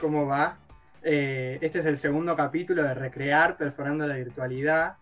¿cómo va? Eh, este es el segundo capítulo de Recrear, Perforando la Virtualidad.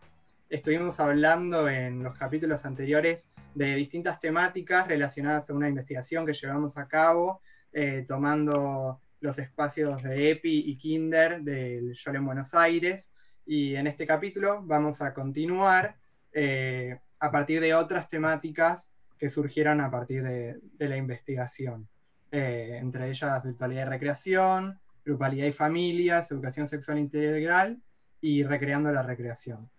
Estuvimos hablando en los capítulos anteriores de distintas temáticas relacionadas a una investigación que llevamos a cabo, eh, tomando los espacios de EPI y Kinder del YOL en Buenos Aires. Y en este capítulo vamos a continuar eh, a partir de otras temáticas que surgieron a partir de, la investigación. Eh, entre ellas virtualidad y recreación, grupalidad y familias, educación sexual integral y recreando la recreación.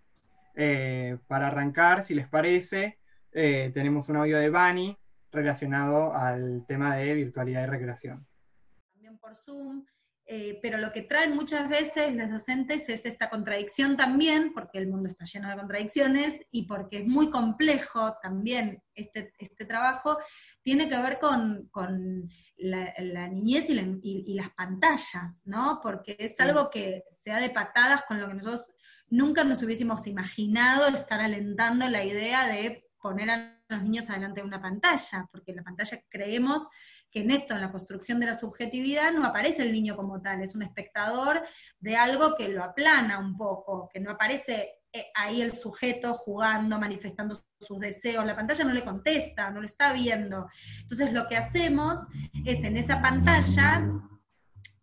para arrancar, si les parece, eh, tenemos un audio de Bani relacionado al tema de virtualidad y recreación. También por Zoom, eh, pero lo que traen muchas veces los docentes es esta contradicción también, porque el mundo está lleno de contradicciones y porque es muy complejo también este, este trabajo, tiene que ver con, la, niñez y, las pantallas, ¿no? Porque es algo que se ha de patadas con lo que nosotros nunca nos hubiésemos imaginado estar alentando la idea de poner a los niños adelante de una pantalla, porque la pantalla creemos en esto, en la construcción de la subjetividad, no aparece el niño como tal, es un espectador de algo que lo aplana un poco, que no aparece eh, ahí el sujeto jugando, manifestando sus deseos, la pantalla no le contesta, no lo está viendo. Entonces lo que hacemos es en esa pantalla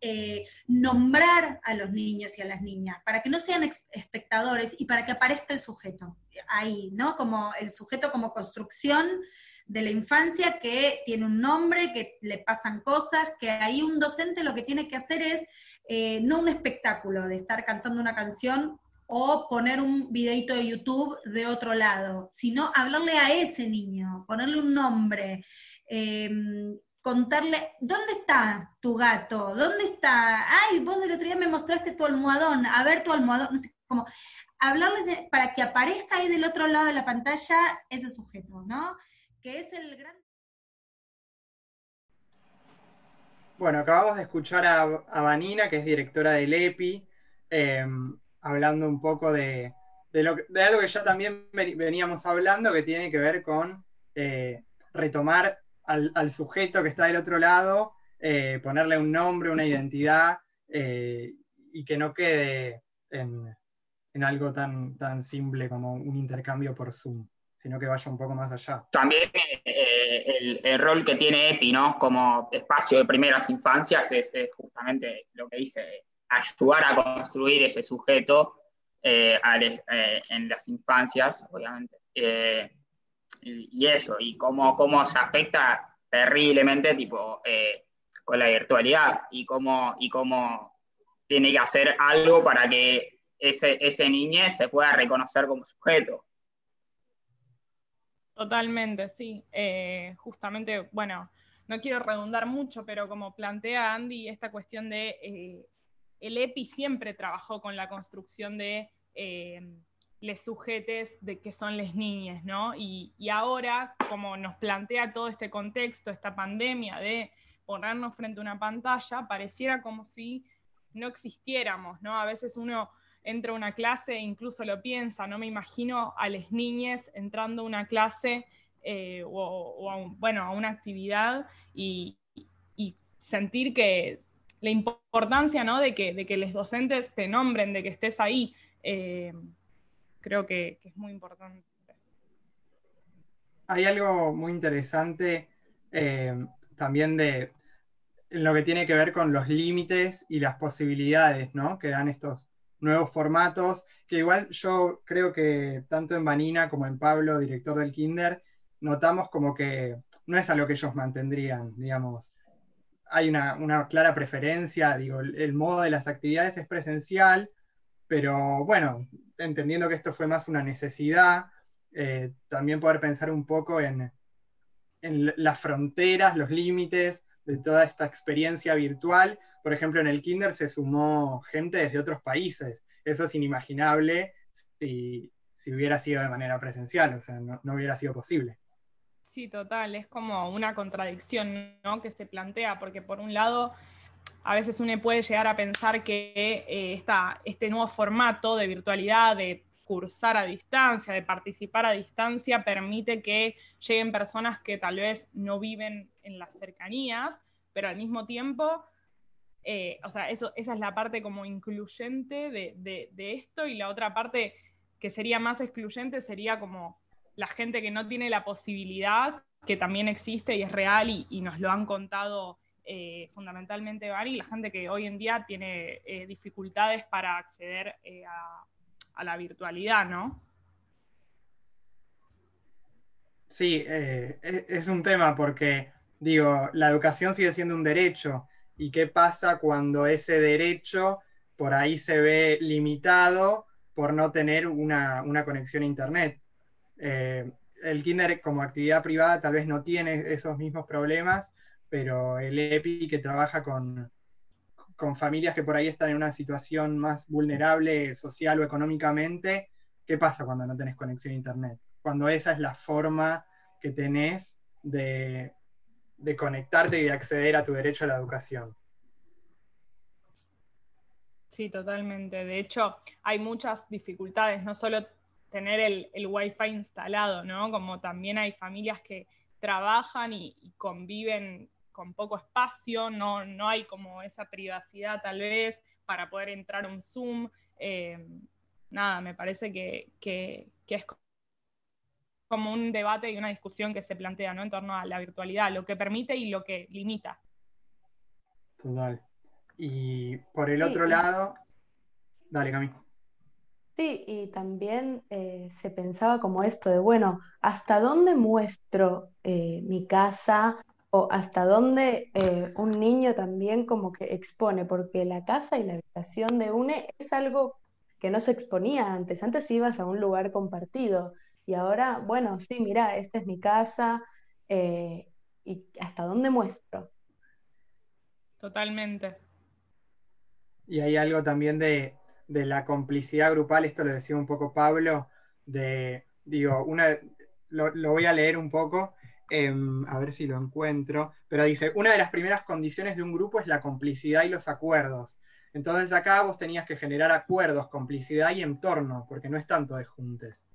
eh, nombrar a los niños y a las niñas, para que no sean espectadores y para que aparezca el sujeto ahí, ¿no? Como el sujeto como construcción de la infancia que tiene un nombre, que le pasan cosas, que ahí un docente lo que tiene que hacer es eh, no un espectáculo de estar cantando una canción o poner un videito de YouTube de otro lado, sino hablarle a ese niño, ponerle un nombre, eh, contarle, ¿dónde está tu gato? ¿Dónde está? Ay, vos el otro día me mostraste tu almohadón, a ver tu almohadón, no sé, como hablarles para que aparezca ahí del otro lado de la pantalla ese sujeto, ¿no? Que es el gran... Bueno, acabamos de escuchar a, Vanina, que es directora del EPI, em, hablando un poco de, lo, de, algo que ya también veníamos hablando, que tiene que ver con eh, retomar al, sujeto que está del otro lado, eh, ponerle un nombre, una identidad, eh, y que no quede en, algo tan, tan simple como un intercambio por Zoom, sino que vaya un poco más allá. También eh, el, rol que tiene EPI, ¿no? Como espacio de primeras infancias es, justamente lo que dice, ayudar a construir ese sujeto en las infancias, obviamente y, eso, y cómo, cómo se afecta terriblemente tipo, eh, con la virtualidad y cómo, y cómo tiene que hacer algo para que ese, ese niño se pueda reconocer como sujeto. Totalmente, sí. Eh, justamente, bueno, no quiero redundar mucho, pero como plantea Andy, esta cuestión de eh, el EPI siempre trabajó con la construcción de les sujetes de que son las niñas, ¿no? Y, ahora, como nos plantea todo este contexto, esta pandemia de ponernos frente a una pantalla, pareciera como si no existiéramos, ¿no? A veces uno entra a una clase e incluso lo piensa, no me imagino a las niñas entrando a una clase eh, o, a, bueno, a una actividad y, sentir que la importancia ¿no? de, que, de que los docentes te nombren, de que estés ahí. Eh, creo que, es muy importante. Hay algo muy interesante eh, también de lo que tiene que ver con los límites y las posibilidades ¿no? que dan estos nuevos formatos, que igual yo creo que tanto en Vanina como en Pablo, director del Kinder, notamos como que no es a lo que ellos mantendrían, digamos. Hay una, clara preferencia, digo, el, modo de las actividades es presencial, pero bueno, entendiendo que esto fue más una necesidad, eh, también poder pensar un poco en, las fronteras, los límites de toda esta experiencia virtual. Por ejemplo, en el Kinder se sumó gente desde otros países. Eso es inimaginable si, hubiera sido de manera presencial, o sea, no, hubiera sido posible. Sí, total, es como una contradicción ¿no? que se plantea, porque por un lado a veces uno puede llegar a pensar que eh, este nuevo formato de virtualidad, de cursar a distancia, de participar a distancia, permite que lleguen personas que tal vez no viven en las cercanías, pero al mismo tiempo eh, o sea, eso, esa es la parte como incluyente de, esto y la otra parte que sería más excluyente sería como la gente que no tiene la posibilidad, que también existe y es real y, nos lo han contado eh, fundamentalmente Bari, la gente que hoy en día tiene eh, dificultades para acceder a, a, la virtualidad, ¿no? Sí, e, es un tema porque, digo, la educación sigue siendo un derecho y qué pasa cuando ese derecho por ahí se ve limitado por no tener una, conexión a Internet. Eh, el Kinder como actividad privada tal vez no tiene esos mismos problemas, pero el EPI que trabaja con, con familias que por ahí están en una situación más vulnerable social o económicamente, ¿qué pasa cuando no tenés conexión a Internet? Cuando esa es la forma que tenés de, de conectarte y de acceder a tu derecho a la educación. Sí, totalmente. De hecho, hay muchas dificultades, no solo tener el, el Wi-Fi instalado, ¿no? Como también hay familias que trabajan y, conviven con poco espacio, no, no, hay como esa privacidad tal vez para poder entrar a un Zoom. Eh, nada, me parece que, que, que es como un debate y una discusión que se plantea ¿no? en torno a la virtualidad, lo que permite y lo que limita. Total. Y por el otro lado, dale, Cami. Sí, y también eh, se pensaba como esto de, bueno, ¿hasta dónde muestro eh, mi casa? O hasta dónde eh, un niño también como que expone, porque la casa y la habitación de UNE es algo que no se exponía antes. Antes ibas a un lugar compartido y ahora, bueno, sí, mira, esta es mi casa, eh, ¿y hasta dónde muestro? Totalmente. Y hay algo también de, la complicidad grupal, esto lo decía un poco Pablo, de, digo, una, lo, voy a leer un poco, em, a ver si lo encuentro, pero dice, una de las primeras condiciones de un grupo es la complicidad y los acuerdos. Entonces acá vos tenías que generar acuerdos, complicidad y entorno, porque no es tanto de juntes.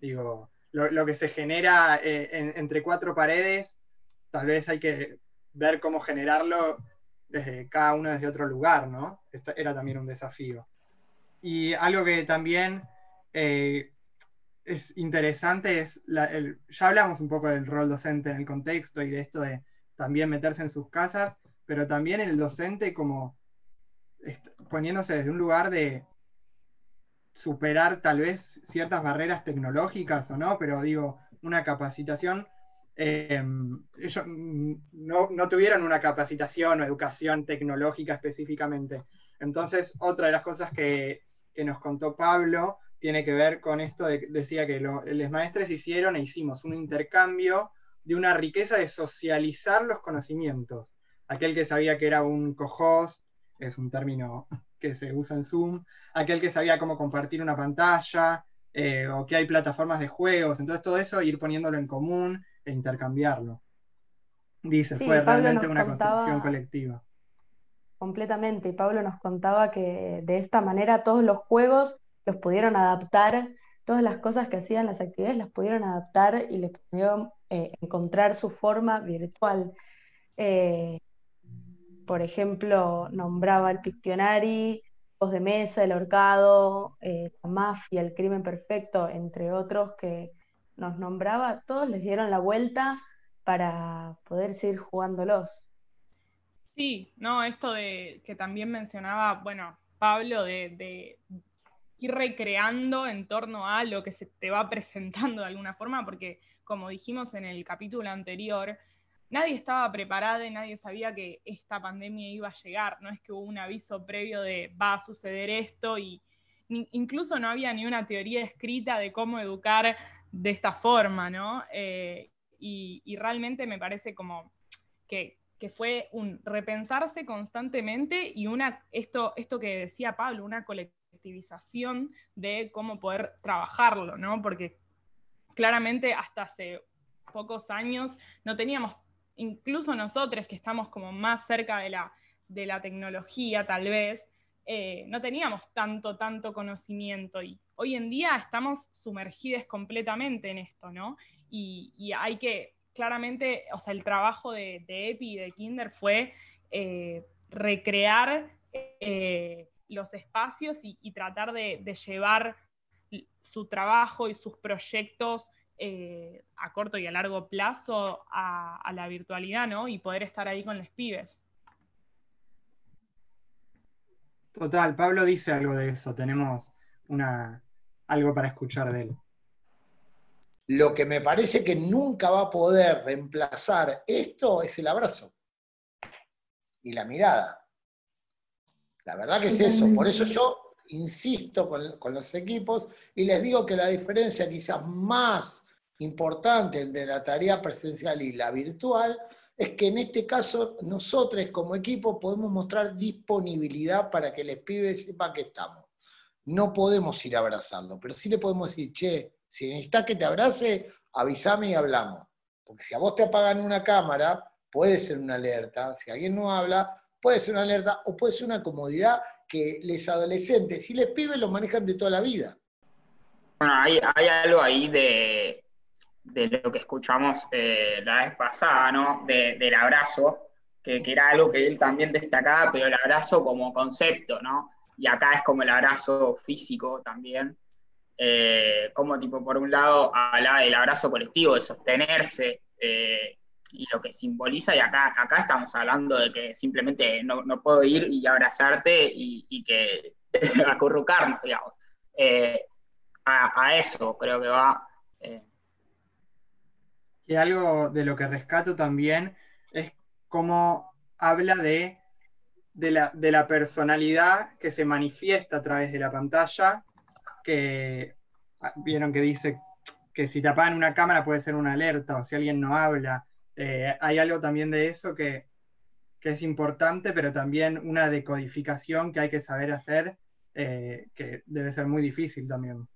Digo, lo, que se genera eh, entre cuatro paredes, tal vez hay que ver cómo generarlo desde cada uno desde otro lugar, ¿no? Esto era también un desafío. Y algo que también eh, es interesante es, ya hablamos un poco del rol docente en el contexto y de esto de también meterse en sus casas, pero también el docente como poniéndose desde un lugar de, superar tal vez ciertas barreras tecnológicas o no, pero digo, una capacitación, eh, ellos no, tuvieron una capacitación o educación tecnológica específicamente. Entonces, otra de las cosas que, nos contó Pablo tiene que ver con esto, de, decía que los maestros hicieron e hicimos un intercambio de una riqueza de socializar los conocimientos. Aquel que sabía que era un cohost, es un término que se usa en Zoom, aquel que sabía cómo compartir una pantalla, eh, o que hay plataformas de juegos, entonces todo eso ir poniéndolo en común e intercambiarlo. Dice, fue realmente una construcción colectiva. Completamente, y Pablo nos contaba que de esta manera todos los juegos los pudieron adaptar, todas las cosas que hacían las actividades las pudieron adaptar y les pudieron eh, encontrar su forma virtual. Eh, por ejemplo, nombraba el Pictionary, Voz de Mesa, El Horcado, eh, La Mafia, El Crimen Perfecto, entre otros que nos nombraba, todos les dieron la vuelta para poder seguir jugándolos. Sí, no, esto de que también mencionaba, bueno, Pablo, de, de, ir recreando en torno a lo que se te va presentando de alguna forma, porque como dijimos en el capítulo anterior, nadie estaba preparado y nadie sabía que esta pandemia iba a llegar. No es que hubo un aviso previo de va a suceder esto y incluso no había ni una teoría escrita de cómo educar de esta forma, ¿no? Eh, y, realmente me parece como que, fue un repensarse constantemente y una, esto, esto que decía Pablo, una colectivización de cómo poder trabajarlo, ¿no? Porque claramente hasta hace pocos años no teníamos incluso nosotros que estamos como más cerca de la, de la tecnología tal vez, eh, no teníamos tanto, tanto conocimiento y hoy en día estamos sumergidos completamente en esto, ¿no? Y, hay que, claramente, o sea, el trabajo de, de, EPI y de Kinder fue eh, recrear eh, los espacios y, tratar de, llevar su trabajo y sus proyectos eh, a corto y a largo plazo a, la virtualidad, ¿no? Y poder estar ahí con los pibes. Total, Pablo dice algo de eso, tenemos una, algo para escuchar de él. Lo que me parece que nunca va a poder reemplazar esto es el abrazo y la mirada. La verdad que es eso. Por eso yo insisto con, los equipos y les digo que la diferencia quizás más importante entre la tarea presencial y la virtual es que en este caso nosotros como equipo podemos mostrar disponibilidad para que el pibe sepa que estamos. No podemos ir a abrazarlo, pero sí le podemos decir, che, si necesitas que te abrace, avísame y hablamos. Porque si a vos te apagan una cámara, puede ser una alerta. Si alguien no habla, puede ser una alerta o puede ser una comodidad que les adolescentes y les pibes lo manejan de toda la vida. Bueno, hay, algo ahí de, lo que escuchamos eh, la vez pasada, ¿no? del abrazo, que, que, era algo que él también destacaba, pero el abrazo como concepto, ¿no? Y acá es como el abrazo físico también. Eh, como tipo, por un lado, habla del abrazo colectivo, de sostenerse, eh, y lo que simboliza, y acá, acá estamos hablando de que simplemente no, puedo ir y abrazarte y, que acurrucarnos, digamos. Eh, a, eso creo que va. Y algo de lo que rescato también es cómo habla de, de, la, de la personalidad que se manifiesta a través de la pantalla que ah, vieron que dice que si te apagan una cámara puede ser una alerta o si alguien no habla. Eh, hay algo también de eso que, es importante, pero también una decodificación que hay que saber hacer, eh, que debe ser muy difícil también.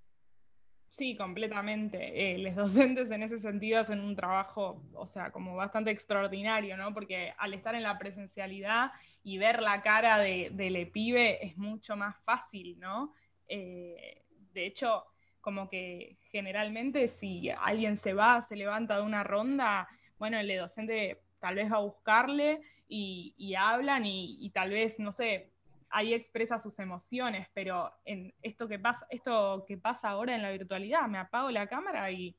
Sí, completamente. Eh, los docentes en ese sentido hacen un trabajo, o sea, como bastante extraordinario, ¿no? Porque al estar en la presencialidad y ver la cara de, del EPIBE es mucho más fácil, ¿no? de hecho, como que generalmente si alguien se va, se levanta de una ronda, bueno, el docente tal vez va a buscarle y, hablan y, tal vez, no sé, ahí expresa sus emociones, pero en esto que pasa, esto que pasa ahora en la virtualidad, me apago la cámara y,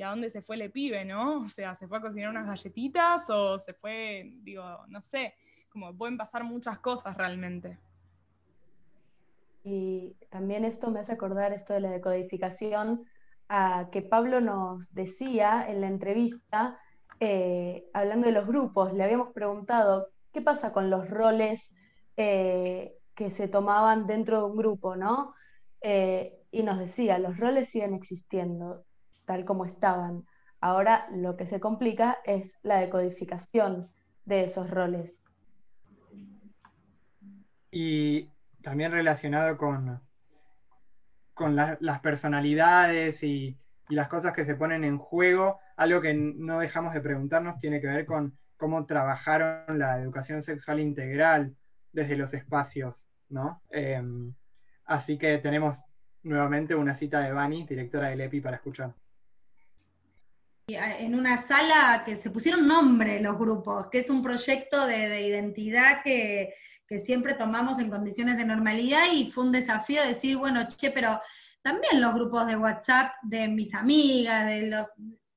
a dónde se fue el pibe, ¿no? O sea, se fue a cocinar unas galletitas o se fue, digo, no sé, como pueden pasar muchas cosas realmente. Y también esto me hace acordar esto de la decodificación, a que Pablo nos decía en la entrevista, eh, hablando de los grupos, le habíamos preguntado, ¿qué pasa con los roles eh, que se tomaban dentro de un grupo, no? Eh, y nos decía, los roles siguen existiendo tal como estaban. Ahora lo que se complica es la decodificación de esos roles. Y también relacionado con, con las personalidades y, las cosas que se ponen en juego, algo que no dejamos de preguntarnos tiene que ver con cómo trabajaron la educación sexual integral desde los espacios, ¿no? Em, así que tenemos nuevamente una cita de Bani, directora del EPI, para escuchar. En una sala que se pusieron nombre los grupos, que es un proyecto de identidad que siempre tomamos en condiciones de normalidad y fue un desafío decir, bueno, che, pero también los grupos de WhatsApp de mis amigas, de los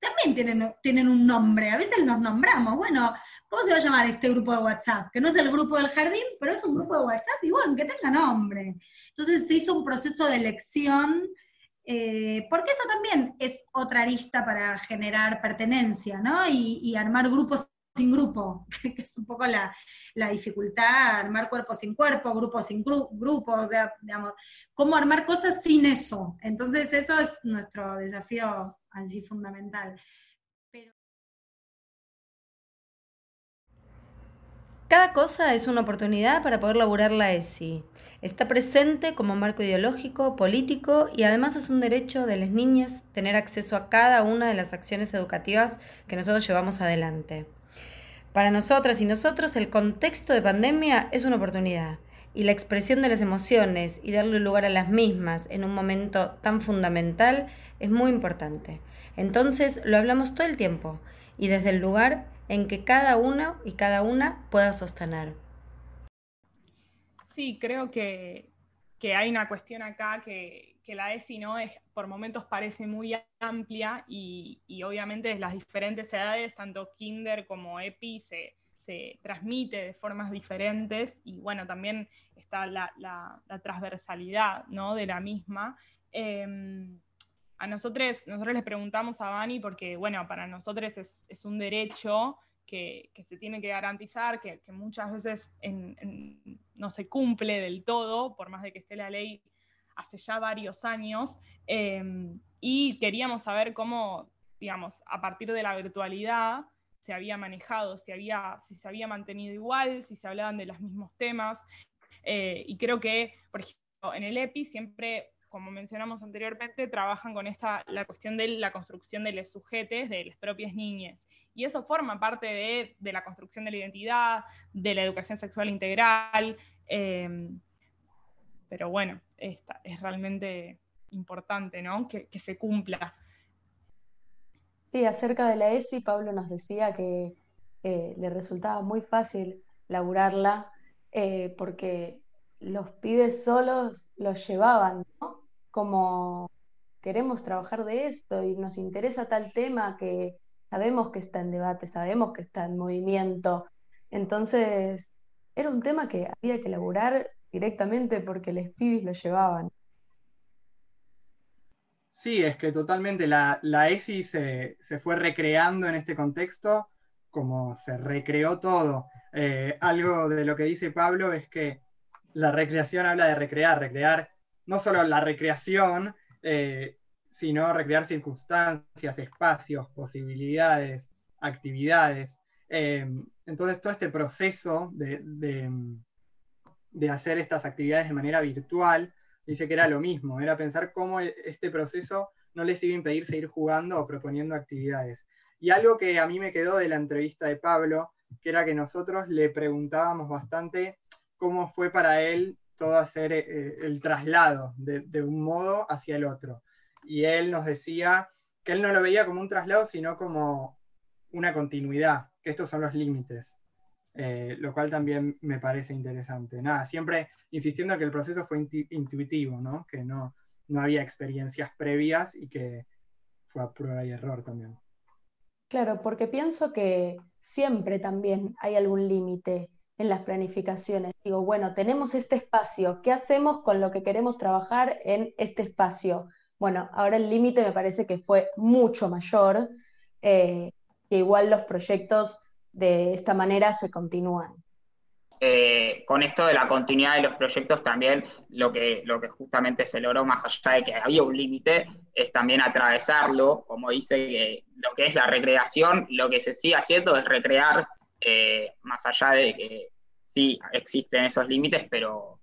también tienen, tienen un nombre, a veces nos nombramos, bueno, ¿cómo se va a llamar este grupo de WhatsApp? Que no es el grupo del jardín, pero es un grupo de WhatsApp y bueno, que tenga nombre. Entonces se hizo un proceso de elección, eh, porque eso también es otra arista para generar pertenencia, ¿no? Y, y armar grupos sin grupo, que es un poco la, dificultad, armar cuerpo sin cuerpo, grupo sin grupo, digamos, cómo armar cosas sin eso. Entonces eso es nuestro desafío así fundamental. Cada cosa es una oportunidad para poder laburar la ESI. Está presente como marco ideológico, político y además es un derecho de las niñas tener acceso a cada una de las acciones educativas que nosotros llevamos adelante. Para nosotras y nosotros el contexto de pandemia es una oportunidad y la expresión de las emociones y darle lugar a las mismas en un momento tan fundamental es muy importante. Entonces lo hablamos todo el tiempo y desde el lugar en que cada uno y cada una pueda sostener. Sí, creo que, hay una cuestión acá que, la ESI ¿no? es, por momentos parece muy amplia y, obviamente las diferentes edades, tanto kinder como EPI, se, transmite de formas diferentes y bueno, también está la, transversalidad ¿no? de la misma. Em, a nosotros, nosotros les preguntamos a Bani porque, bueno, para nosotros es un derecho que, se tiene que garantizar, que, muchas veces no se cumple del todo, por más de que esté la ley hace ya varios años, em, y queríamos saber cómo, digamos, a partir de la virtualidad se había manejado, si, había, si se había mantenido igual, si se hablaban de los mismos temas, eh, y creo que, por ejemplo, en el EPI siempre como mencionamos anteriormente, trabajan con esta, la cuestión de la construcción de los sujetos, de las propias niñas. Y eso forma parte de, la construcción de la identidad, de la educación sexual integral. Em, pero bueno, esta, es realmente importante ¿no? que, se cumpla. Sí, acerca de la ESI, Pablo nos decía que le resultaba muy fácil laburarla eh, porque los pibes solos los llevaban. Como queremos trabajar de esto y nos interesa tal tema que sabemos que está en debate, sabemos que está en movimiento. Entonces, era un tema que había que elaborar directamente porque los pibis lo llevaban. Sí, es que totalmente la, ESI se, fue recreando en este contexto como se recreó todo. Eh, algo de lo que dice Pablo es que la recreación habla de recrear, recrear no solo la recreación, eh, sino recrear circunstancias, espacios, posibilidades, actividades. Em, entonces, todo este proceso de, de, hacer estas actividades de manera virtual, dice que era lo mismo, era pensar cómo e, este proceso no les iba a impedir seguir jugando o proponiendo actividades. Y algo que a mí me quedó de la entrevista de Pablo, que era que nosotros le preguntábamos bastante cómo fue para él todo hacer eh, el traslado de, un modo hacia el otro y él nos decía que él no lo veía como un traslado, sino como una continuidad, que estos son los límites, eh, lo cual también me parece interesante. Nada, siempre insistiendo que el proceso fue intuitivo, ¿no? que no, no había experiencias previas y que fue a prueba y error también. Claro, porque pienso que siempre también hay algún límite en las planificaciones. Digo, bueno, tenemos este espacio, ¿qué hacemos con lo que queremos trabajar en este espacio? Bueno, ahora el límite me parece que fue mucho mayor, eh, que igual los proyectos de esta manera se continúan. Eh, con esto de la continuidad de los proyectos también lo que, lo que justamente se logró más allá de que había un límite es también atravesarlo, como dice lo que es la recreación, lo que se sigue haciendo es recrear eh, más allá de que sí existen esos límites, pero,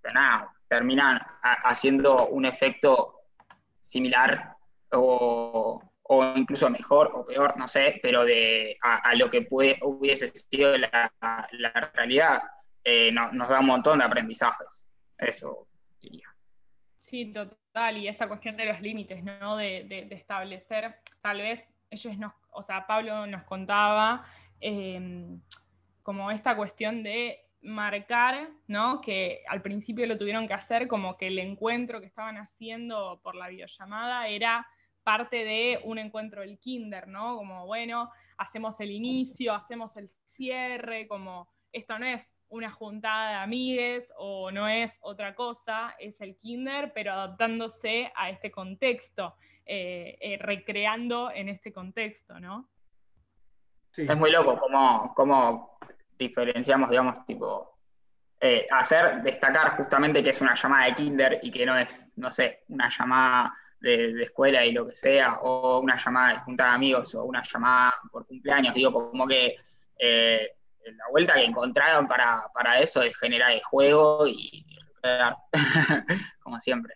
pero nada, terminan haciendo un efecto similar o, incluso mejor o peor, no sé, pero de a, lo que puede, hubiese sido la, realidad, eh, nos da un montón de aprendizajes. Eso diría. Sí, total, y esta cuestión de los límites, ¿no? De, establecer, tal vez ellos nos, o sea, Pablo nos contaba em, como esta cuestión de marcar, ¿no? Que al principio lo tuvieron que hacer como que el encuentro que estaban haciendo por la videollamada era parte de un encuentro del kinder, ¿no? Como, bueno, hacemos el inicio, hacemos el cierre, como esto no es una juntada de amigues o no es otra cosa, es el kinder, pero adaptándose a este contexto, eh, eh, recreando en este contexto, ¿no? Es muy loco como, como diferenciamos, digamos, tipo, eh, hacer destacar justamente que es una llamada de kinder y que no es, no sé, una llamada de, escuela y lo que sea, o una llamada de junta de amigos, o una llamada por cumpleaños, digo, como que eh, la vuelta que encontraron para, eso es generar el juego y, como siempre.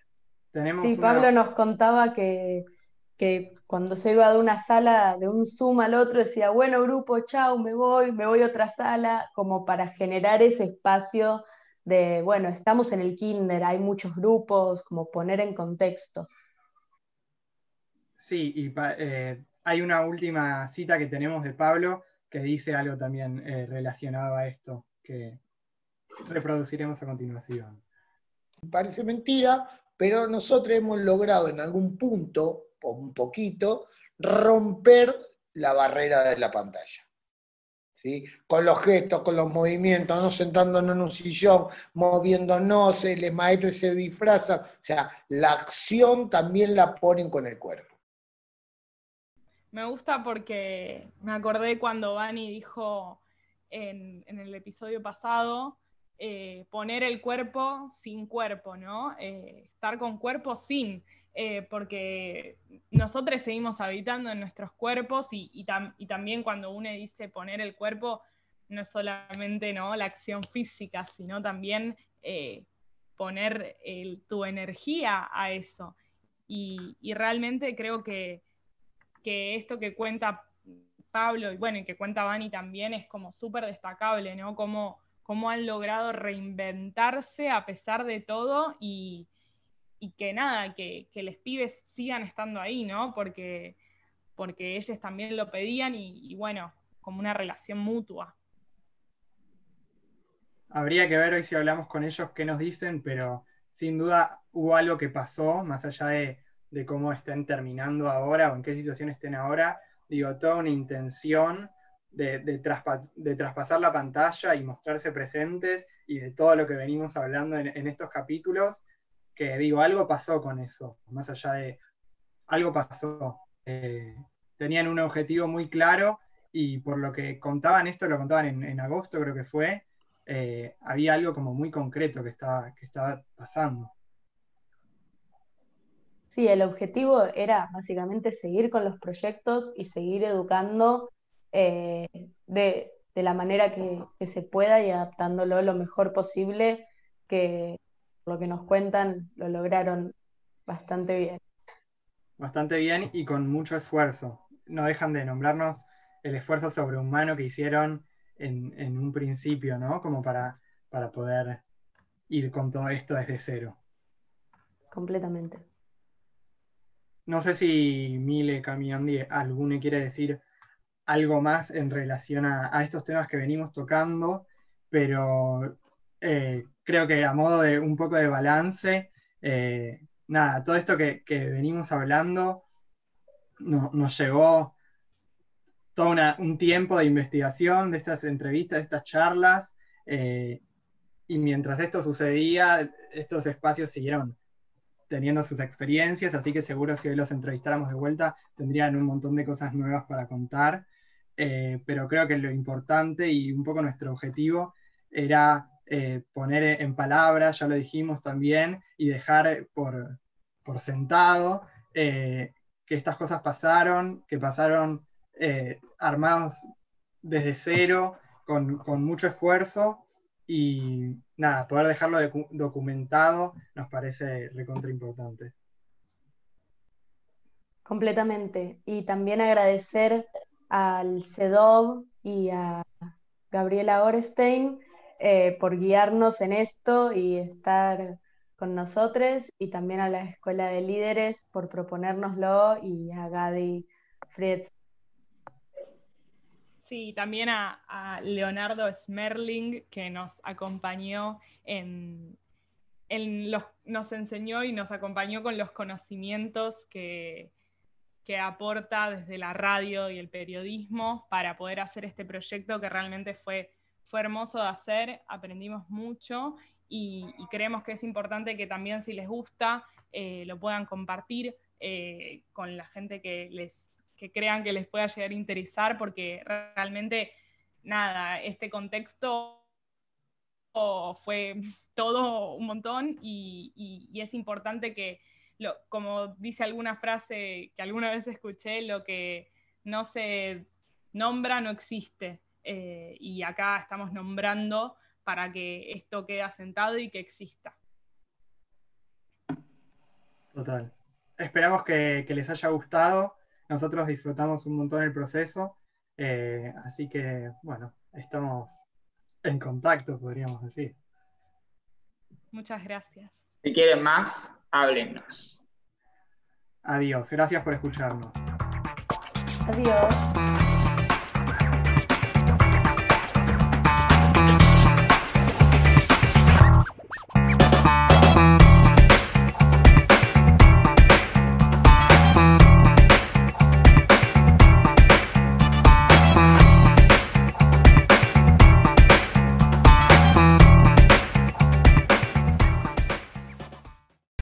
sí, Pablo nos contaba que que cuando se iba de una sala, de un Zoom al otro, decía, bueno, grupo, chao, me voy, me voy a otra sala, como para generar ese espacio de, bueno, estamos en el kinder, hay muchos grupos, como poner en contexto. Sí, y eh, hay una última cita que tenemos de Pablo que dice algo también eh, relacionado a esto, que reproduciremos a continuación. Parece mentira, pero nosotros hemos logrado en algún punto, un poquito, romper la barrera de la pantalla. ¿Sí? Con los gestos, con los movimientos, no sentándonos en un sillón, moviéndonos, el maestro se disfraza. O sea, la acción también la ponen con el cuerpo. Me gusta porque me acordé cuando Vani dijo en, el episodio pasado, eh, poner el cuerpo sin cuerpo, ¿no? Eh, estar con cuerpo sin, eh, porque nosotros seguimos habitando en nuestros cuerpos y, también cuando uno dice poner el cuerpo, no es solamente ¿no? la acción física, sino también poner tu energía a eso. Y, y realmente creo que, que esto que cuenta Pablo y bueno, y que cuenta Vani también es como súper destacable, ¿no? Cómo, cómo, han logrado reinventarse a pesar de todo y, que nada, que, que los pibes sigan estando ahí, ¿no? Porque, porque ellos también lo pedían y, bueno, como una relación mutua. Habría que ver hoy si hablamos con ellos qué nos dicen, pero sin duda hubo algo que pasó, más allá de, de cómo estén terminando ahora o en qué situación estén ahora, digo, toda una intención de, de, traspasar la pantalla y mostrarse presentes y de todo lo que venimos hablando en, estos capítulos, que digo, algo pasó con eso, más allá de, algo pasó. Eh, tenían un objetivo muy claro y por lo que contaban esto, lo contaban en, agosto creo que fue, eh, había algo como muy concreto que estaba, que estaba pasando. Sí, el objetivo era básicamente seguir con los proyectos y seguir educando eh, de, la manera que, se pueda y adaptándolo lo mejor posible, que por lo que nos cuentan lo lograron bastante bien. Bastante bien y con mucho esfuerzo. No dejan de nombrarnos el esfuerzo sobrehumano que hicieron en, un principio, ¿no? Como para, para poder ir con todo esto desde cero. Completamente. No sé si Mile, Cami, alguno quiere decir algo más en relación a, estos temas que venimos tocando, pero eh, creo que a modo de un poco de balance, eh, nada, todo esto que, venimos hablando nos llevó todo un tiempo de investigación de estas entrevistas, de estas charlas, eh, y mientras esto sucedía, estos espacios siguieron teniendo sus experiencias, así que seguro si hoy los entrevistáramos de vuelta tendrían un montón de cosas nuevas para contar. Eh, pero creo que lo importante y un poco nuestro objetivo era eh, poner en palabras, ya lo dijimos también, y dejar por, sentado eh, que estas cosas pasaron, que pasaron armados desde cero, con, con mucho esfuerzo, y nada, poder dejarlo documentado nos parece recontra importante. Completamente. Y también agradecer al CEDOV y a Gabriela Orestein eh, por guiarnos en esto y estar con nosotros, y también a la Escuela de Líderes por proponérnoslo y a Gadi Fritz. Sí, también a, Leonardo Smerling, que nos acompañó en, los, nos enseñó y nos acompañó con los conocimientos que, que aporta desde la radio y el periodismo para poder hacer este proyecto que realmente fue, fue hermoso de hacer, aprendimos mucho y, creemos que es importante que también si les gusta eh, lo puedan compartir eh, con la gente que les que crean que les pueda llegar a interesar, porque realmente, nada, este contexto fue todo un montón y, es importante que, lo, como dice alguna frase que alguna vez escuché, lo que no se nombra no existe. Eh, y acá estamos nombrando para que esto quede asentado y que exista. Total. Esperamos que les haya gustado. Nosotros disfrutamos un montón el proceso, eh, así que, bueno, estamos en contacto, podríamos decir. Muchas gracias. Si quieren más, háblenos. Adiós, gracias por escucharnos. Adiós.